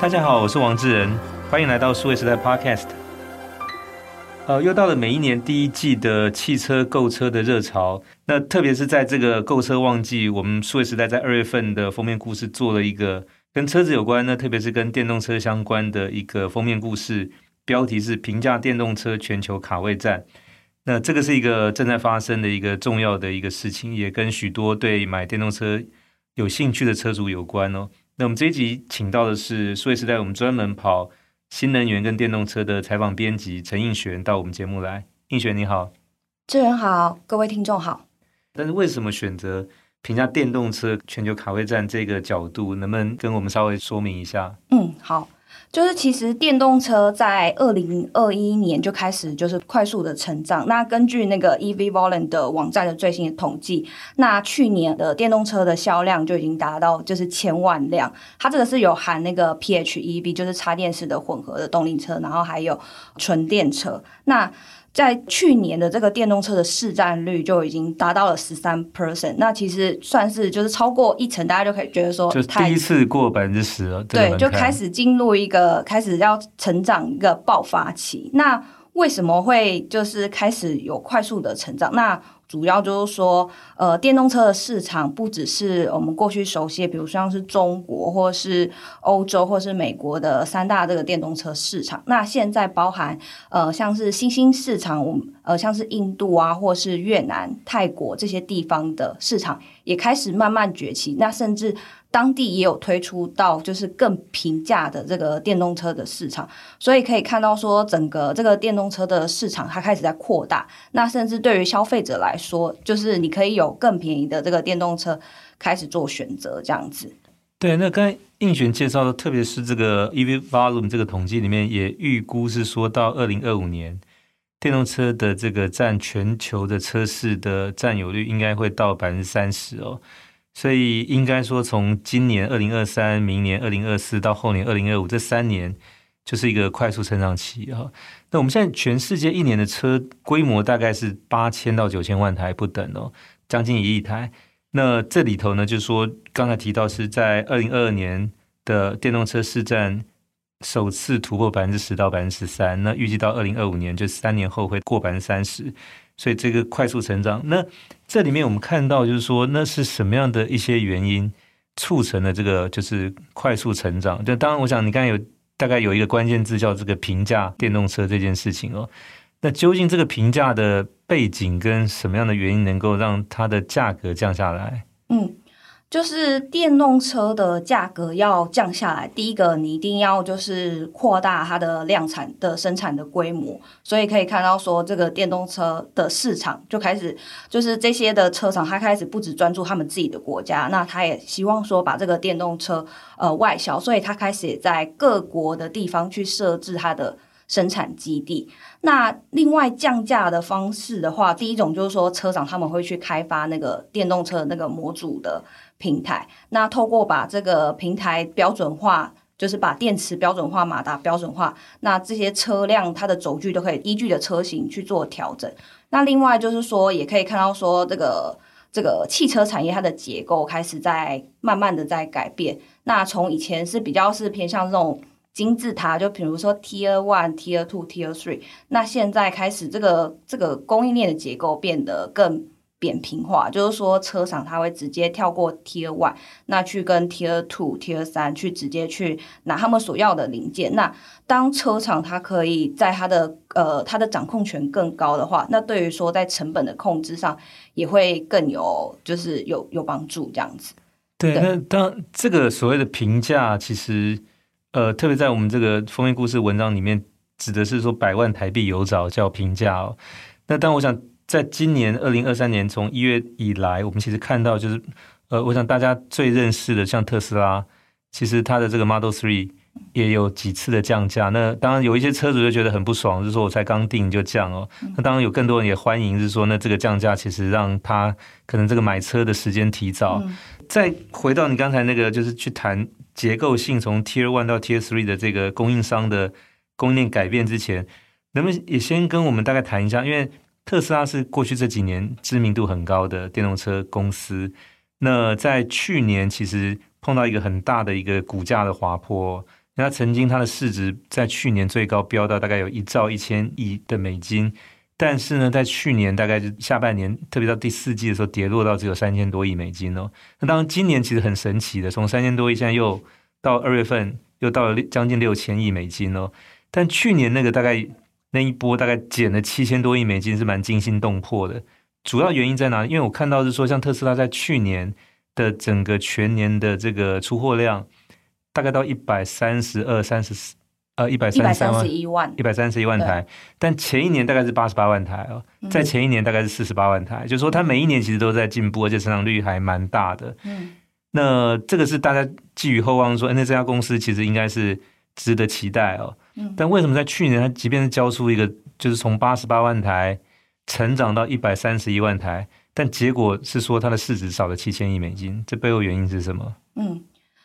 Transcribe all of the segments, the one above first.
大家好，我是王志仁，欢迎来到数位时代 Podcast。呃，又到了每一年第一季的汽车购车的热潮，那特别是在这个购车旺季，我们数位时代在二月份的封面故事做了一个跟车子有关呢，特别是跟电动车相关的一个封面故事，标题是“平价电动车全球卡位战”。那这个是一个正在发生的一个重要的一个事情，也跟许多对买电动车有兴趣的车主有关哦。那我们这一集请到的是数位时代，我们专门跑新能源跟电动车的采访编辑陈映璇到我们节目来。映璇你好，志仁好，各位听众好。但是为什么选择评价电动车全球卡位战这个角度？能不能跟我们稍微说明一下？嗯，好。就是其实电动车在二零二一年就开始就是快速的成长。那根据那个 EV Volume 的网站的最新的统计，那去年的电动车的销量就已经达到就是千万辆。它这个是有含那个 PHEV，就是插电式的混合的动力车，然后还有纯电车。那在去年的这个电动车的市占率就已经达到了十三 percent，那其实算是就是超过一成，大家就可以觉得说，就第一次过百分之十了。对，就开始进入一个开始要成长一个爆发期。那为什么会就是开始有快速的成长？那主要就是说，呃，电动车的市场不只是我们过去熟悉，比如像是中国或是欧洲或是美国的三大这个电动车市场。那现在包含呃，像是新兴市场，我们呃，像是印度啊，或是越南、泰国这些地方的市场也开始慢慢崛起。那甚至。当地也有推出到就是更平价的这个电动车的市场，所以可以看到说整个这个电动车的市场它开始在扩大。那甚至对于消费者来说，就是你可以有更便宜的这个电动车开始做选择，这样子。对，那刚才映璇介绍的，特别是这个 EV Volume 这个统计里面也预估是说到二零二五年，电动车的这个占全球的车市的占有率应该会到百分之三十哦。所以应该说，从今年二零二三、明年二零二四到后年二零二五这三年，就是一个快速成长期啊。那我们现在全世界一年的车规模大概是八千到九千万台不等哦，将近一亿台。那这里头呢，就是说刚才提到是在二零二二年的电动车市占首次突破百分之十到百分之十三，那预计到二零二五年，就三年后会过百分之三十。所以这个快速成长，那这里面我们看到就是说，那是什么样的一些原因促成了这个就是快速成长？就当然，我想你刚才有大概有一个关键字叫这个评价电动车这件事情哦。那究竟这个评价的背景跟什么样的原因能够让它的价格降下来？嗯。就是电动车的价格要降下来，第一个你一定要就是扩大它的量产的生产的规模，所以可以看到说这个电动车的市场就开始，就是这些的车厂，它开始不只专注他们自己的国家，那他也希望说把这个电动车呃外销，所以他开始也在各国的地方去设置它的生产基地。那另外降价的方式的话，第一种就是说车厂他们会去开发那个电动车那个模组的。平台，那透过把这个平台标准化，就是把电池标准化、马达标准化，那这些车辆它的轴距都可以依据的车型去做调整。那另外就是说，也可以看到说，这个这个汽车产业它的结构开始在慢慢的在改变。那从以前是比较是偏向这种金字塔，就比如说 Tier One、Tier Two、Tier Three，那现在开始这个这个供应链的结构变得更。扁平化，就是说车厂它会直接跳过 Tier One，那去跟 Tier Two、Tier 三去直接去拿他们所要的零件。那当车厂它可以在它的呃它的掌控权更高的话，那对于说在成本的控制上也会更有就是有有帮助这样子。对，对那当这个所谓的评价，其实呃特别在我们这个封面故事文章里面指的是说百万台币有找叫评价哦。那当我想。在今年二零二三年从一月以来，我们其实看到就是，呃，我想大家最认识的像特斯拉，其实它的这个 Model Three 也有几次的降价。那当然有一些车主就觉得很不爽，就是说我才刚定就降哦。那当然有更多人也欢迎，是说那这个降价其实让他可能这个买车的时间提早。再回到你刚才那个，就是去谈结构性从 Tier One 到 Tier Three 的这个供应商的供应链改变之前，能不能也先跟我们大概谈一下？因为特斯拉是过去这几年知名度很高的电动车公司，那在去年其实碰到一个很大的一个股价的滑坡，那曾经它的市值在去年最高飙到大概有一兆一千亿的美金，但是呢，在去年大概就下半年，特别到第四季的时候，跌落到只有三千多亿美金哦。那当然，今年其实很神奇的，从三千多亿现在又到二月份又到了将近六千亿美金哦。但去年那个大概那一波大概减了七千多亿美金，是蛮惊心动魄的。主要原因在哪里？因为我看到是说，像特斯拉在去年的整个全年的这个出货量。大概到一百三十二、三十四，呃，一百三十三万、一百三十一万台。但前一年大概是八十八万台哦，在前一年大概是四十八万台，嗯、就是说它每一年其实都在进步，而且成长率还蛮大的。嗯，那这个是大家寄予厚望说，说那这家公司其实应该是值得期待哦。嗯，但为什么在去年它即便是交出一个，就是从八十八万台成长到一百三十一万台，但结果是说它的市值少了七千亿美金，这背后原因是什么？嗯。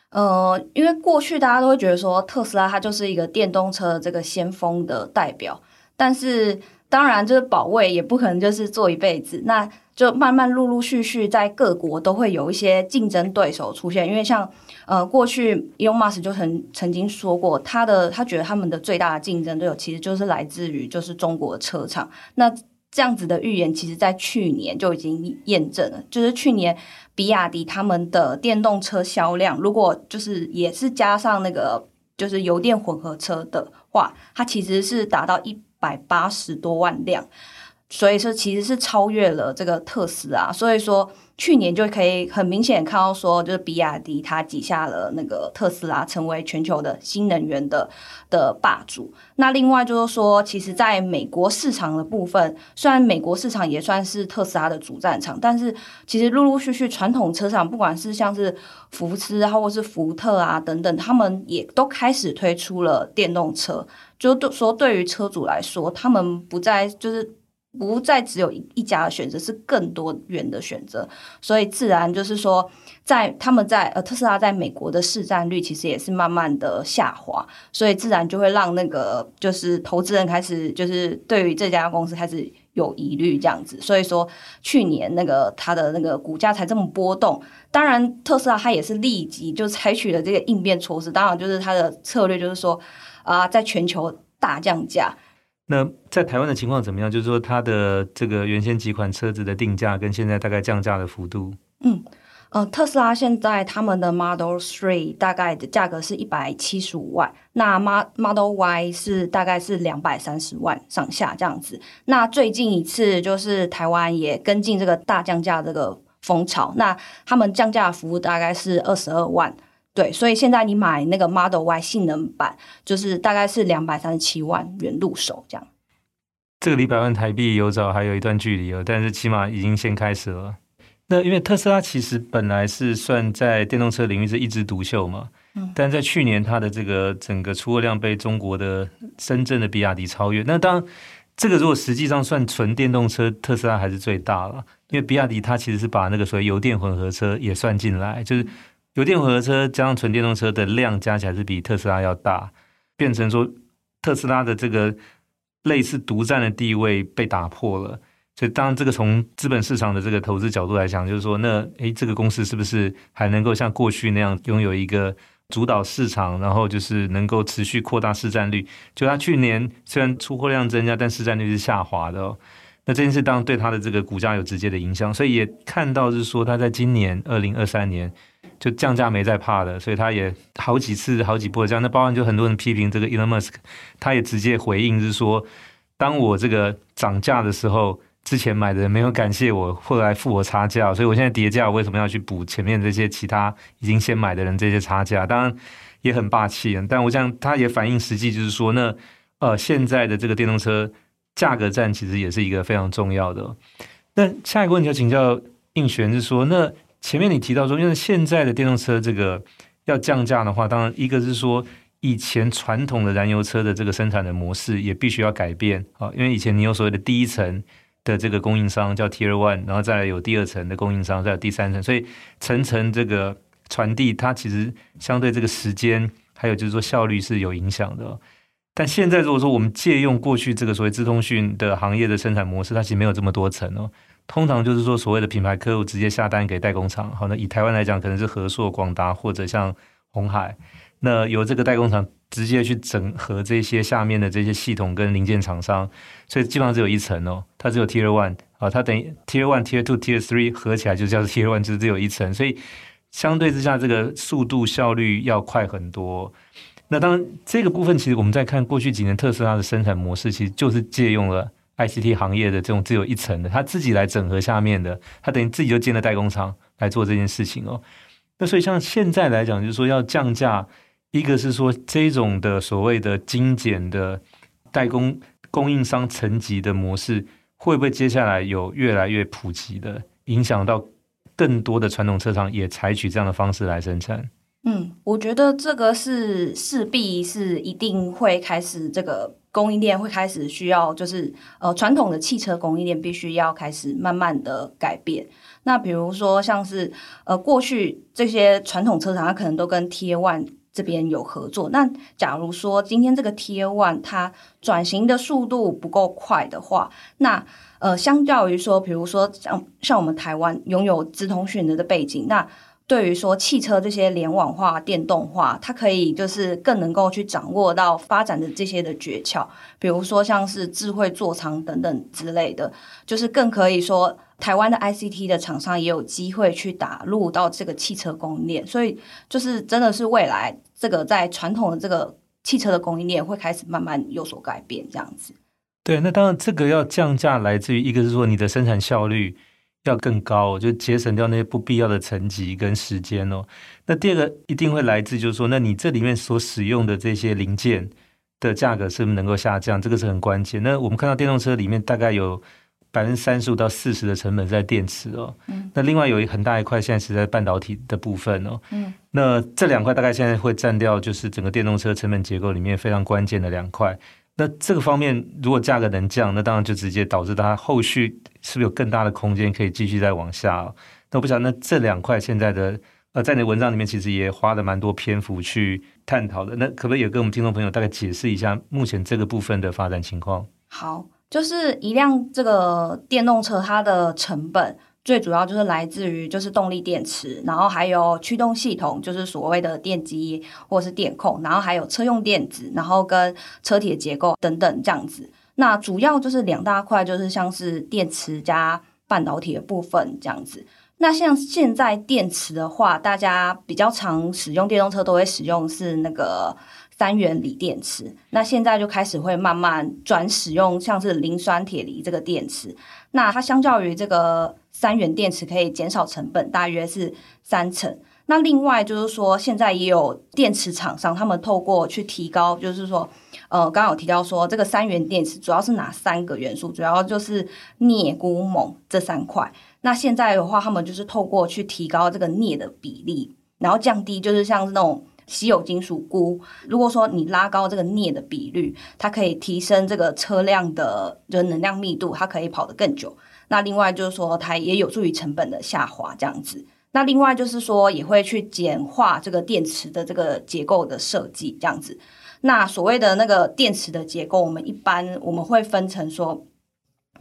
呃，因为过去大家都会觉得说特斯拉它就是一个电动车这个先锋的代表，但是当然就是保卫也不可能就是做一辈子，那就慢慢陆陆续续在各国都会有一些竞争对手出现，因为像呃过去 Elon Musk 就曾曾经说过，他的他觉得他们的最大的竞争对手其实就是来自于就是中国车厂，那。这样子的预言，其实在去年就已经验证了。就是去年比亚迪他们的电动车销量，如果就是也是加上那个就是油电混合车的话，它其实是达到一百八十多万辆，所以说其实是超越了这个特斯拉。所以说。去年就可以很明显看到，说就是比亚迪它挤下了那个特斯拉，成为全球的新能源的的霸主。那另外就是说，其实在美国市场的部分，虽然美国市场也算是特斯拉的主战场，但是其实陆陆续续传统车厂，不管是像是福斯啊，或者是福特啊等等，他们也都开始推出了电动车。就说对于车主来说，他们不再就是。不再只有一一家的选择，是更多元的选择，所以自然就是说，在他们在呃特斯拉在美国的市占率其实也是慢慢的下滑，所以自然就会让那个就是投资人开始就是对于这家公司开始有疑虑这样子，所以说去年那个它的那个股价才这么波动。当然特斯拉它也是立即就采取了这个应变措施，当然就是它的策略就是说啊、在全球大降价。那在台湾的情况怎么样？就是说，它的这个原先几款车子的定价跟现在大概降价的幅度。嗯，呃，特斯拉现在他们的 Model Three 大概的价格是一百七十五万，那 Model Y 是大概是两百三十万上下这样子。那最近一次就是台湾也跟进这个大降价这个风潮，那他们降价的幅度大概是二十二万。对，所以现在你买那个 Model Y 性能版，就是大概是两百三十七万元入手这样。这个离百万台币有找还有一段距离哦，但是起码已经先开始了。那因为特斯拉其实本来是算在电动车领域是一枝独秀嘛，嗯，但在去年它的这个整个出货量被中国的深圳的比亚迪超越。那当然，这个如果实际上算纯电动车，特斯拉还是最大了，因为比亚迪它其实是把那个所谓油电混合车也算进来，就是。油电混合车加上纯电动车的量加起来是比特斯拉要大，变成说特斯拉的这个类似独占的地位被打破了。所以当这个从资本市场的这个投资角度来讲，就是说那诶这个公司是不是还能够像过去那样拥有一个主导市场，然后就是能够持续扩大市占率？就它去年虽然出货量增加，但市占率是下滑的哦。那这件事当然对它的这个股价有直接的影响，所以也看到是说它在今年二零二三年。就降价没在怕的，所以他也好几次、好几波这样。那包含就很多人批评这个 Elon Musk，他也直接回应是说，当我这个涨价的时候，之前买的人没有感谢我，后来付我差价，所以我现在跌价，我为什么要去补前面这些其他已经先买的人这些差价？当然也很霸气。但我想他也反映实际，就是说，那呃现在的这个电动车价格战其实也是一个非常重要的。那下一个问题要请教映璇，是说那。前面你提到说，因为现在的电动车这个要降价的话，当然一个是说以前传统的燃油车的这个生产的模式也必须要改变啊，因为以前你有所谓的第一层的这个供应商叫 Tier One，然后再来有第二层的供应商，再有第三层，所以层层这个传递它其实相对这个时间还有就是说效率是有影响的。但现在如果说我们借用过去这个所谓资通讯的行业的生产模式，它其实没有这么多层哦。通常就是说，所谓的品牌客户直接下单给代工厂。好，那以台湾来讲，可能是和硕、广达或者像鸿海。那由这个代工厂直接去整合这些下面的这些系统跟零件厂商，所以基本上只有一层哦，它只有 Tier One 啊，它等于 Tier One、Tier Two、Tier Three 合起来就叫做 Tier One，就是只有一层，所以相对之下，这个速度效率要快很多。那当然，这个部分其实我们在看过去几年特斯拉的生产模式，其实就是借用了 ICT 行业的这种只有一层的，它自己来整合下面的，它等于自己就建了代工厂来做这件事情哦。那所以像现在来讲，就是说要降价。一个是说这种的所谓的精简的代工供应商层级的模式，会不会接下来有越来越普及的影响到更多的传统车厂也采取这样的方式来生产？嗯，我觉得这个是势必是一定会开始，这个供应链会开始需要，就是呃传统的汽车供应链必须要开始慢慢的改变。那比如说像是呃过去这些传统车厂，它可能都跟 T One 这边有合作，那假如说今天这个 T One 它转型的速度不够快的话，那呃，相较于说，比如说像像我们台湾拥有资通讯的的背景，那对于说汽车这些联网化、电动化，它可以就是更能够去掌握到发展的这些的诀窍，比如说像是智慧座舱等等之类的，就是更可以说。台湾的 ICT 的厂商也有机会去打入到这个汽车供应链，所以就是真的是未来这个在传统的这个汽车的供应链会开始慢慢有所改变，这样子。对，那当然这个要降价，来自于一个是说你的生产效率要更高，就节省掉那些不必要的层级跟时间哦。那第二个一定会来自就是说，那你这里面所使用的这些零件的价格是不是能够下降？这个是很关键。那我们看到电动车里面大概有。百分之三十五到四十的成本在电池哦，嗯，那另外有一很大一块现在是在半导体的部分哦，嗯，那这两块大概现在会占掉就是整个电动车成本结构里面非常关键的两块。那这个方面如果价格能降，那当然就直接导致它后续是不是有更大的空间可以继续再往下？那我不晓得，那这两块现在的呃，在你的文章里面其实也花了蛮多篇幅去探讨的。那可不可以也跟我们听众朋友大概解释一下目前这个部分的发展情况？好。就是一辆这个电动车，它的成本最主要就是来自于就是动力电池，然后还有驱动系统，就是所谓的电机或是电控，然后还有车用电子，然后跟车体的结构等等这样子。那主要就是两大块，就是像是电池加半导体的部分这样子。那像现在电池的话，大家比较常使用电动车都会使用是那个。三元锂电池，那现在就开始会慢慢转使用像是磷酸铁锂这个电池，那它相较于这个三元电池可以减少成本大约是三成。那另外就是说，现在也有电池厂商，他们透过去提高，就是说，呃，刚刚有提到说这个三元电池主要是哪三个元素？主要就是镍、钴、锰这三块。那现在的话，他们就是透过去提高这个镍的比例，然后降低就是像是那种。稀有金属钴，如果说你拉高这个镍的比率，它可以提升这个车辆的就能量密度，它可以跑得更久。那另外就是说，它也有助于成本的下滑，这样子。那另外就是说，也会去简化这个电池的这个结构的设计，这样子。那所谓的那个电池的结构，我们一般我们会分成说。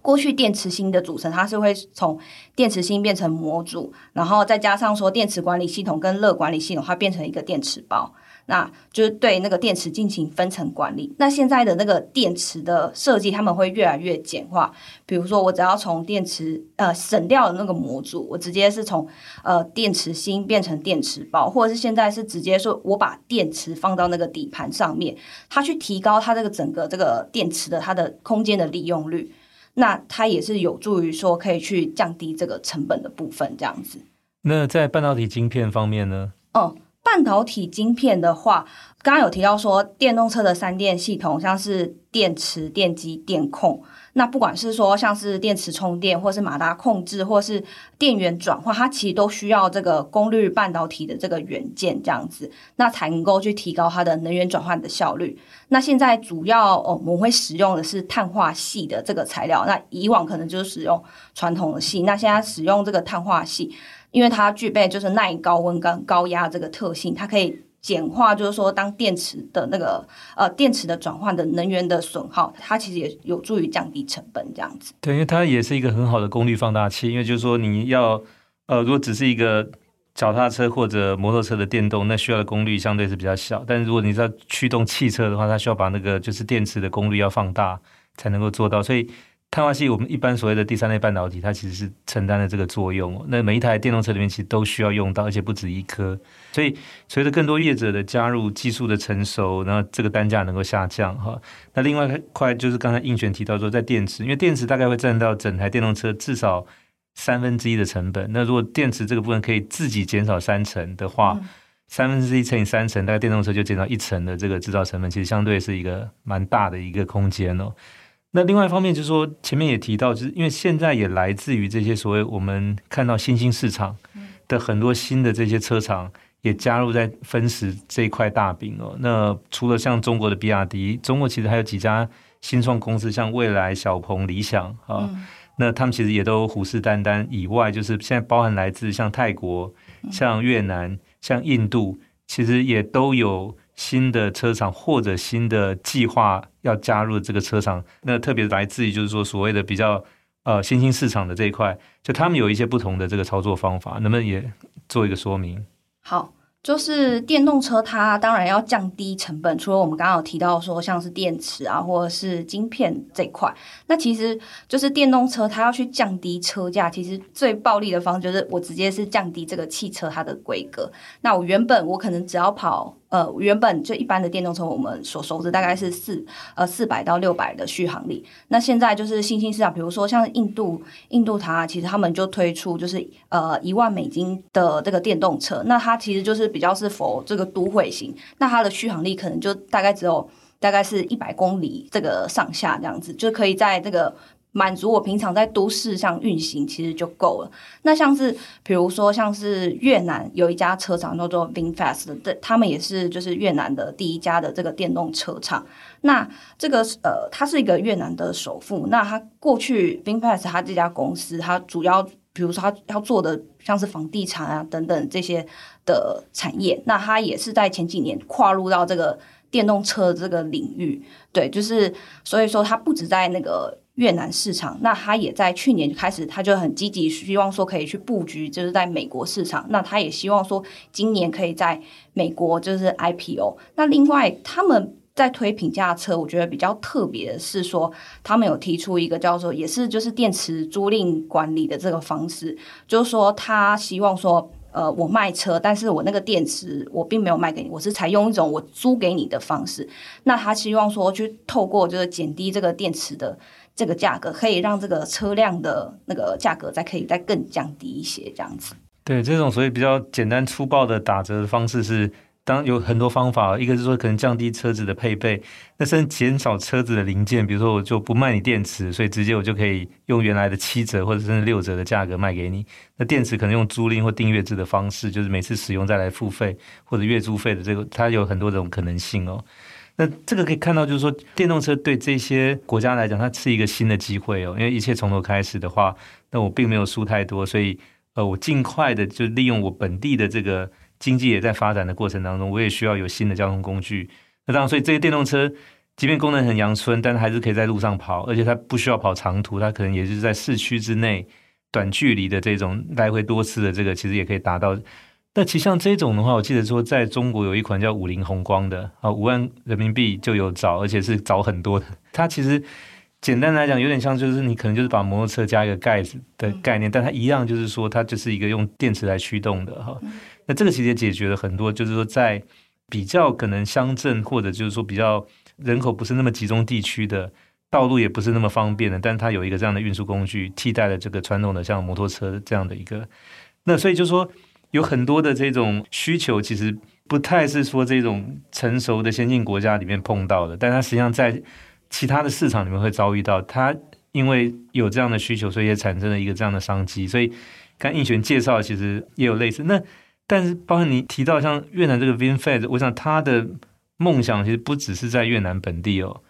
过去电池芯的组成，它是会从电池芯变成模组，然后再加上说电池管理系统跟热管理系统，它变成一个电池包，那就是对那个电池进行分层管理。那现在的那个电池的设计，他们会越来越简化。比如说，我只要从电池呃省掉了那个模组，我直接是从呃电池芯变成电池包，或者是现在是直接说我把电池放到那个底盘上面，它去提高它这个整个这个电池的它的空间的利用率。那它也是有助于说可以去降低这个成本的部分，这样子。那在半导体晶片方面呢？哦，半导体晶片的话，刚刚有提到说电动车的三电系统，像是电池、电机、电控。那不管是说像是电池充电，或是马达控制，或是电源转换，它其实都需要这个功率半导体的这个元件这样子，那才能够去提高它的能源转换的效率。那现在主要哦，我们会使用的是碳化系的这个材料。那以往可能就是使用传统的系，那现在使用这个碳化系，因为它具备就是耐高温跟高压这个特性，它可以。简化就是说，当电池的那个呃电池的转换的能源的损耗，它其实也有助于降低成本这样子。对，因为它也是一个很好的功率放大器。因为就是说，你要呃，如果只是一个脚踏车或者摩托车的电动，那需要的功率相对是比较小。但如果你是要驱动汽车的话，它需要把那个就是电池的功率要放大才能够做到。所以碳化系我们一般所谓的第三类半导体，它其实是承担了这个作用。那每一台电动车里面其实都需要用到，而且不止一颗。所以随着更多业者的加入，技术的成熟，然后这个单价能够下降哈。那另外一块就是刚才应璇提到说，在电池，因为电池大概会占到整台电动车至少。三分之一的成本，那如果电池这个部分可以自己减少三成的话，嗯、三分之一乘以三成，大概电动车就减少一成的这个制造成本，其实相对是一个蛮大的一个空间哦。那另外一方面就是说，前面也提到，就是因为现在也来自于这些所谓我们看到新兴市场的很多新的这些车厂也加入在分食这一块大饼哦。那除了像中国的比亚迪，中国其实还有几家新创公司，像蔚来、小鹏、理想啊。嗯那他们其实也都虎视眈眈，以外就是现在包含来自像泰国、像越南、像印度，其实也都有新的车厂或者新的计划要加入这个车厂。那特别来自于就是说所谓的比较呃新兴市场的这一块，就他们有一些不同的这个操作方法，能不能也做一个说明？好。就是电动车，它当然要降低成本。除了我们刚刚有提到说，像是电池啊，或者是晶片这块，那其实就是电动车它要去降低车价，其实最暴利的方式就是我直接是降低这个汽车它的规格。那我原本我可能只要跑。呃，原本就一般的电动车，我们所熟知大概是四呃四百到六百的续航力。那现在就是新兴市场，比如说像印度，印度它其实他们就推出就是呃一万美金的这个电动车，那它其实就是比较是否这个都会型，那它的续航力可能就大概只有大概是一百公里这个上下这样子，就可以在这个。满足我平常在都市上运行，其实就够了。那像是比如说，像是越南有一家车厂叫做 VinFast 的，他们也是就是越南的第一家的这个电动车厂。那这个呃，它是一个越南的首富。那他过去 VinFast 他这家公司，它主要比如说他要做的像是房地产啊等等这些的产业。那他也是在前几年跨入到这个电动车这个领域。对，就是所以说他不止在那个。越南市场，那他也在去年开始，他就很积极，希望说可以去布局，就是在美国市场。那他也希望说今年可以在美国就是 IPO。那另外他们在推平价车，我觉得比较特别的是说，他们有提出一个叫做也是就是电池租赁管理的这个方式，就是说他希望说，呃，我卖车，但是我那个电池我并没有卖给你，我是采用一种我租给你的方式。那他希望说去透过就是减低这个电池的。这个价格可以让这个车辆的那个价格再可以再更降低一些，这样子。对，这种所以比较简单粗暴的打折的方式是，当有很多方法，一个是说可能降低车子的配备，那甚至减少车子的零件，比如说我就不卖你电池，所以直接我就可以用原来的七折或者甚至六折的价格卖给你。那电池可能用租赁或订阅制的方式，就是每次使用再来付费或者月租费的这个，它有很多种可能性哦。那这个可以看到，就是说电动车对这些国家来讲，它是一个新的机会哦。因为一切从头开始的话，那我并没有输太多，所以呃，我尽快的就利用我本地的这个经济也在发展的过程当中，我也需要有新的交通工具。那当然，所以这些电动车即便功能很阳春，但是还是可以在路上跑，而且它不需要跑长途，它可能也就是在市区之内短距离的这种来回多次的这个，其实也可以达到。那其实像这种的话，我记得说在中国有一款叫五菱宏光的啊，五万人民币就有找，而且是找很多的。它其实简单来讲，有点像就是你可能就是把摩托车加一个盖子的概念，但它一样就是说它就是一个用电池来驱动的哈。那这个其实也解决了很多，就是说在比较可能乡镇或者就是说比较人口不是那么集中地区的道路也不是那么方便的，但它有一个这样的运输工具替代了这个传统的像摩托车这样的一个。那所以就是说。有很多的这种需求，其实不太是说这种成熟的先进国家里面碰到的，但它实际上在其他的市场里面会遭遇到。它因为有这样的需求，所以也产生了一个这样的商机。所以刚应璇介绍，其实也有类似。那但是包括你提到像越南这个 VinFast，我想他的梦想其实不只是在越南本地哦。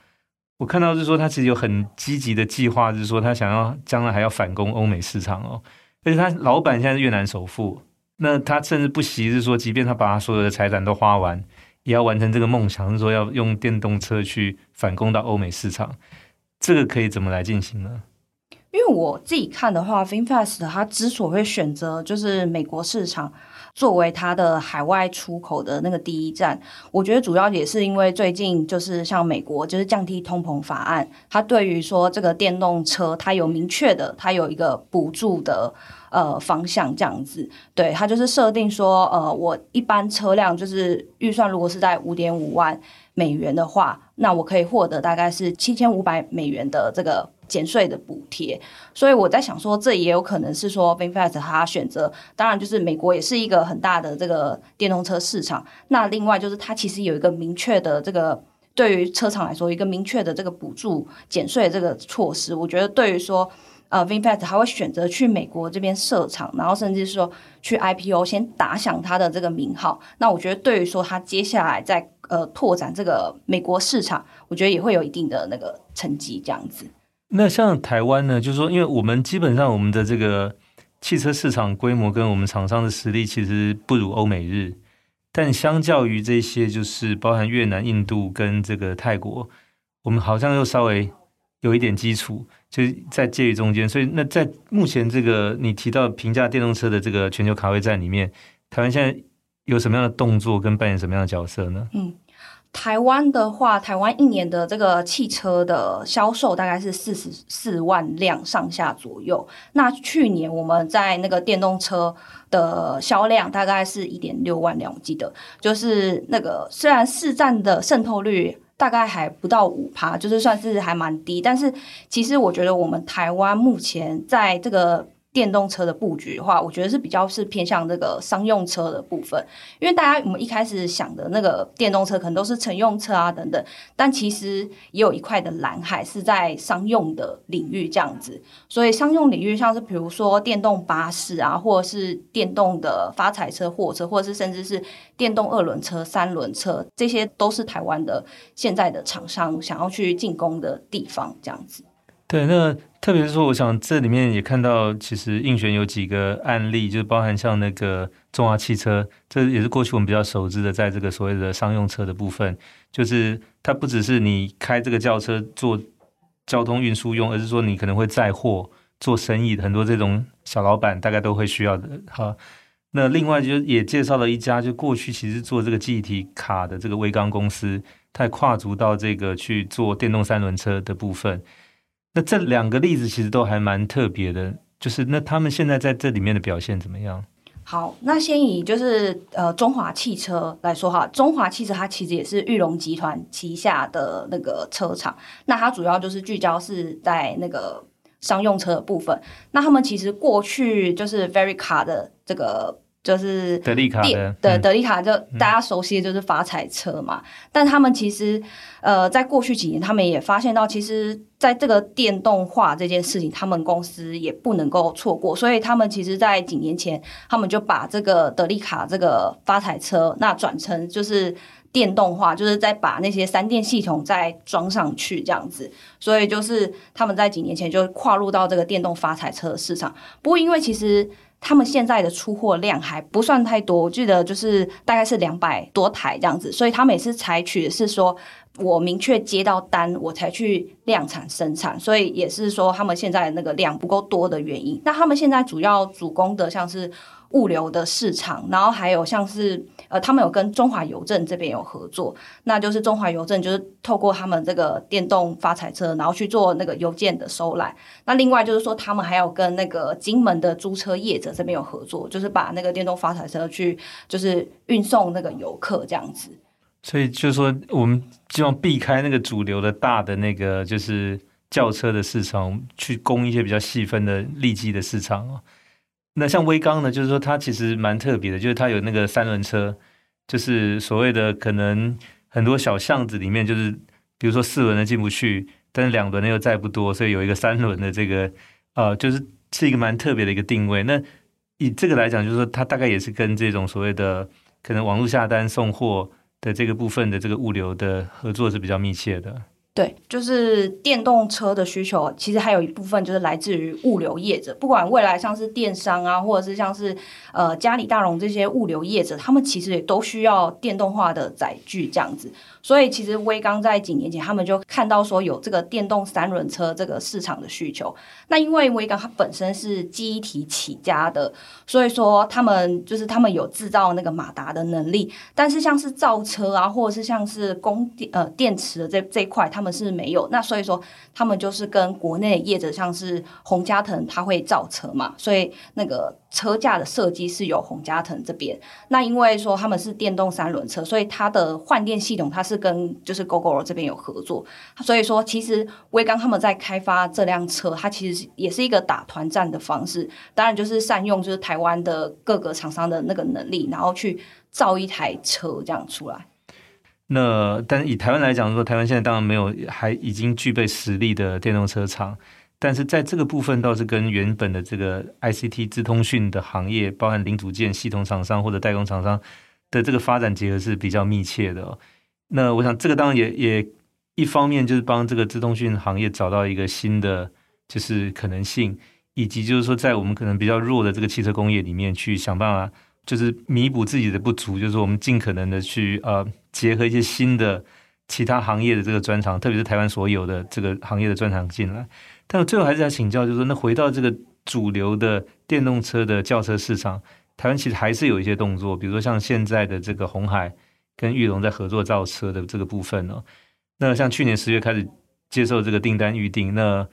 我看到是说他其实有很积极的计划，就是说他想要将来还要反攻欧美市场哦。而且他老板现在是越南首富。那他甚至不惜是说，即便他把他所有的财产都花完，也要完成这个梦想，是说要用电动车去反攻到欧美市场。这个可以怎么来进行呢？因为我自己看的话，FinFast 它之所以会选择就是美国市场，作为它的海外出口的那个第一站。我觉得主要也是因为最近就是像美国就是降低通膨法案，它对于说这个电动车它有明确的，它有一个补助的。呃，方向这样子，对，它就是设定说，呃，我一般车辆就是预算如果是在五点五万美元的话，那我可以获得大概是七千五百美元的这个减税的补贴。所以我在想说，这也有可能是说，VinFast 它选择，当然就是美国也是一个很大的这个电动车市场。那另外就是它其实有一个明确的这个对于车厂来说一个明确的这个补助减税的这个措施，我觉得对于说。呃，VinFast 还会选择去美国这边设厂，然后甚至说去 IPO，先打响它的这个名号。那我觉得对于说它接下来在呃拓展这个美国市场，我觉得也会有一定的那个成绩这样子。那像台湾呢，就是说，因为我们基本上我们的这个汽车市场规模跟我们厂商的实力其实不如欧美日，但相较于这些，就是包含越南、印度跟这个泰国，我们好像又稍微有一点基础。就是在介于中间，所以那在目前这个你提到平价电动车的这个全球卡位战里面，台湾现在有什么样的动作跟扮演什么样的角色呢？嗯，台湾的话，台湾一年的这个汽车的销售大概是四十四万辆上下左右。那去年我们在那个电动车的销量大概是一点六万辆，我记得就是那个虽然市占的渗透率。大概还不到五趴，就是算是还蛮低。但是其实我觉得我们台湾目前在这个。电动车的布局的话，我觉得是比较是偏向这个商用车的部分，因为大家我们一开始想的那个电动车可能都是乘用车啊等等，但其实也有一块的蓝海是在商用的领域这样子，所以商用领域像是比如说电动巴士啊，或者是电动的发财车、货车，或者是甚至是电动二轮车、三轮车，这些都是台湾的现在的厂商想要去进攻的地方这样子。对，那特别是说，我想这里面也看到，其实应选有几个案例，就是包含像那个中华汽车，这也是过去我们比较熟知的，在这个所谓的商用车的部分，就是它不只是你开这个轿车做交通运输用，而是说你可能会载货做生意，很多这种小老板大概都会需要的哈。那另外就也介绍了一家，就过去其实做这个记忆体卡的这个威刚公司，它跨足到这个去做电动三轮车的部分。那这两个例子其实都还蛮特别的，就是那他们现在在这里面的表现怎么样？好，那先以就是呃中华汽车来说哈，中华汽车它其实也是裕隆集团旗下的那个车厂，那它主要就是聚焦是在那个商用车的部分。那他们其实过去就是 Very Car 的这个。就是德利卡的，对，德利卡就大家熟悉的就是发财车嘛。嗯、但他们其实，呃，在过去几年，他们也发现到，其实在这个电动化这件事情，他们公司也不能够错过。所以他们其实，在几年前，他们就把这个德利卡这个发财车，那转成就是电动化，就是再把那些三电系统再装上去这样子。所以就是他们在几年前就跨入到这个电动发财车的市场。不过因为其实。他们现在的出货量还不算太多，我记得就是大概是两百多台这样子，所以他们也是采取的是说，我明确接到单，我才去量产生产，所以也是说他们现在那个量不够多的原因。那他们现在主要主攻的像是。物流的市场，然后还有像是呃，他们有跟中华邮政这边有合作，那就是中华邮政就是透过他们这个电动发财车，然后去做那个邮件的收揽。那另外就是说，他们还有跟那个金门的租车业者这边有合作，就是把那个电动发财车去就是运送那个游客这样子。所以就是说，我们希望避开那个主流的大的那个就是轿车的市场，去攻一些比较细分的利基的市场。那像威刚呢，就是说它其实蛮特别的，就是它有那个三轮车，就是所谓的可能很多小巷子里面，就是比如说四轮的进不去，但是两轮的又载不多，所以有一个三轮的这个，呃，就是是一个蛮特别的一个定位。那以这个来讲，就是说它大概也是跟这种所谓的可能网络下单送货的这个部分的这个物流的合作是比较密切的。对，就是电动车的需求，其实还有一部分就是来自于物流业者，不管未来像是电商啊，或者是像是呃家里大荣这些物流业者，他们其实也都需要电动化的载具这样子。所以其实威刚在几年前，他们就看到说有这个电动三轮车这个市场的需求。那因为威刚它本身是机体起家的，所以说他们就是他们有制造那个马达的能力，但是像是造车啊，或者是像是供电呃电池的这这一块，他们是没有。那所以说他们就是跟国内业者，像是洪家腾，他会造车嘛，所以那个。车架的设计是由洪家腾这边，那因为说他们是电动三轮车，所以它的换电系统它是跟就是 Gogoro 这边有合作，所以说其实威刚他们在开发这辆车，它其实也是一个打团战的方式，当然就是善用就是台湾的各个厂商的那个能力，然后去造一台车这样出来。那但是以台湾来讲说，台湾现在当然没有还已经具备实力的电动车厂。但是在这个部分倒是跟原本的这个 ICT 资通讯的行业，包含零组件、系统厂商或者代工厂商的这个发展结合是比较密切的哦。那我想这个当然也也一方面就是帮这个资通讯行业找到一个新的就是可能性，以及就是说在我们可能比较弱的这个汽车工业里面去想办法，就是弥补自己的不足，就是我们尽可能的去呃结合一些新的其他行业的这个专长，特别是台湾所有的这个行业的专长进来。但我最后还是要请教，就是说，那回到这个主流的电动车的轿车市场，台湾其实还是有一些动作，比如说像现在的这个红海跟玉龙在合作造车的这个部分哦。那像去年十月开始接受这个订单预定，那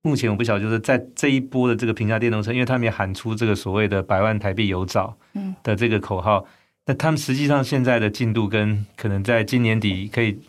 目前我不晓得，就是在这一波的这个平价电动车，因为他们也喊出这个所谓的百万台币有找的这个口号，嗯、那他们实际上现在的进度跟可能在今年底可以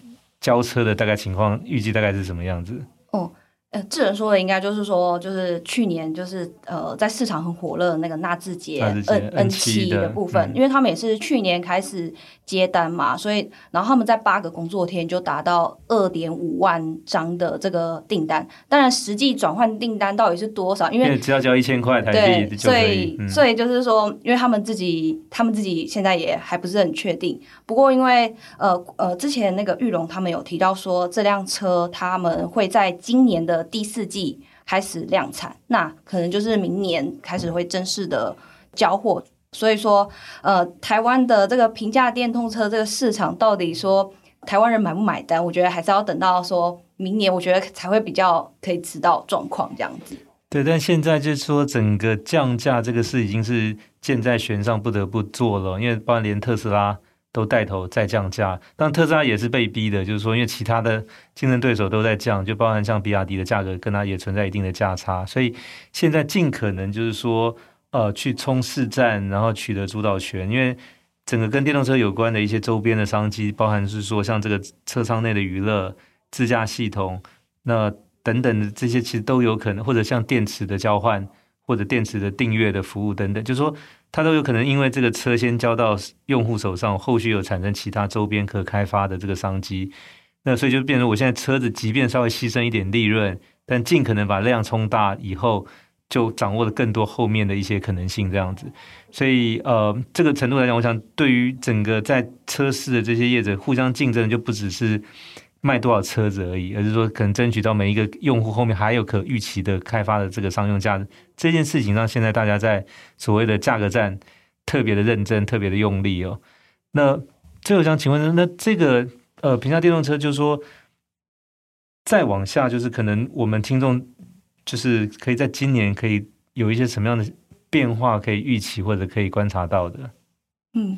交车的大概情况，预计大概是什么样子？哦。呃，智仁说的应该就是说，就是去年就是呃，在市场很火热的那个纳智捷 N N 七的部分，嗯、因为他们也是去年开始接单嘛，所以然后他们在八个工作天就达到二点五万张的这个订单。当然，实际转换订单到底是多少？因为只要交一千块台币就可以。所以，嗯、所以就是说，因为他们自己，他们自己现在也还不是很确定。不过，因为呃呃，之前那个玉龙他们有提到说，这辆车他们会在今年的。第四季开始量产，那可能就是明年开始会正式的交货。所以说，呃，台湾的这个平价电动车这个市场，到底说台湾人买不买单？我觉得还是要等到说明年，我觉得才会比较可以知道状况这样子。对，但现在就是说，整个降价这个事已经是箭在弦上，不得不做了，因为包括连特斯拉。都带头在降价，但特斯拉也是被逼的，就是说，因为其他的竞争对手都在降，就包含像比亚迪的价格跟它也存在一定的价差，所以现在尽可能就是说，呃，去冲市占，然后取得主导权。因为整个跟电动车有关的一些周边的商机，包含是说像这个车舱内的娱乐、自驾系统，那等等的这些，其实都有可能，或者像电池的交换，或者电池的订阅的服务等等，就是说。它都有可能因为这个车先交到用户手上，后续有产生其他周边可开发的这个商机，那所以就变成我现在车子即便稍微牺牲一点利润，但尽可能把量冲大以后，就掌握了更多后面的一些可能性这样子。所以呃，这个程度来讲，我想对于整个在车市的这些业者互相竞争，就不只是。卖多少车子而已，而是说可能争取到每一个用户后面还有可预期的开发的这个商用价值。这件事情让现在大家在所谓的价格战特别的认真，特别的用力哦。那最后想请问，那这个呃平价电动车，就是说再往下，就是可能我们听众就是可以在今年可以有一些什么样的变化可以预期或者可以观察到的？嗯。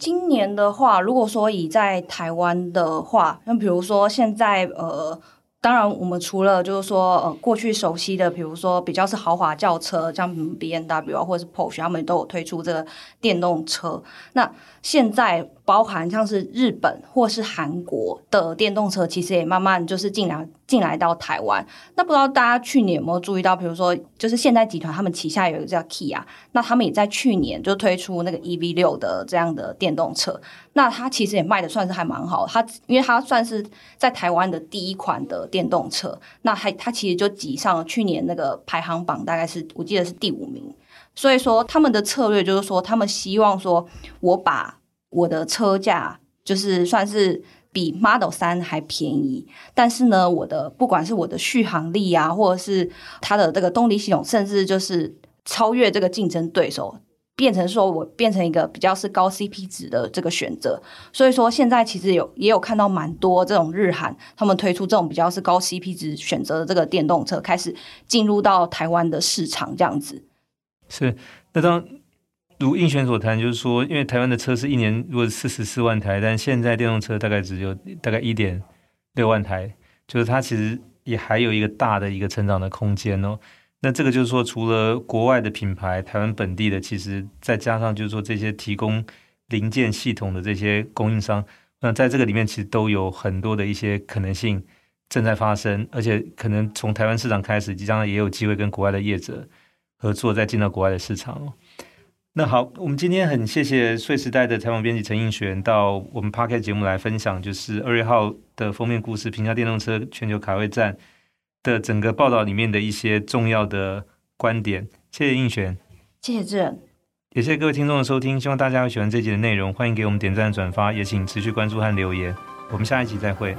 今年的话，如果说以在台湾的话，那比如说现在呃，当然我们除了就是说呃过去熟悉的，比如说比较是豪华轿车，像 BMW 或者是 Porsche，他们都有推出这个电动车。那现在包含像是日本或是韩国的电动车，其实也慢慢就是进来进来到台湾。那不知道大家去年有没有注意到，比如说就是现代集团他们旗下有一个叫 Kia，那他们也在去年就推出那个 EV 六的这样的电动车。那它其实也卖的算是还蛮好，它因为它算是在台湾的第一款的电动车，那还它其实就挤上了去年那个排行榜，大概是我记得是第五名。所以说，他们的策略就是说，他们希望说，我把我的车价就是算是比 Model 3还便宜，但是呢，我的不管是我的续航力啊，或者是它的这个动力系统，甚至就是超越这个竞争对手，变成说我变成一个比较是高 CP 值的这个选择。所以说，现在其实有也有看到蛮多这种日韩他们推出这种比较是高 CP 值选择的这个电动车，开始进入到台湾的市场这样子。是，那当。如应选所谈，就是说，因为台湾的车是一年如果四十四万台，但现在电动车大概只有大概一点六万台，就是它其实也还有一个大的一个成长的空间哦。那这个就是说，除了国外的品牌，台湾本地的，其实再加上就是说这些提供零件系统的这些供应商，那在这个里面其实都有很多的一些可能性正在发生，而且可能从台湾市场开始，即将也有机会跟国外的业者合作，再进到国外的市场哦。那好，我们今天很谢谢岁时代的采访编辑陈应璇到我们 p a r k e t 节目来分享，就是二月号的封面故事——平价电动车全球卡位战的整个报道里面的一些重要的观点。谢谢应璇，谢谢志仁，也谢谢各位听众的收听。希望大家会喜欢这集的内容，欢迎给我们点赞、转发，也请持续关注和留言。我们下一集再会。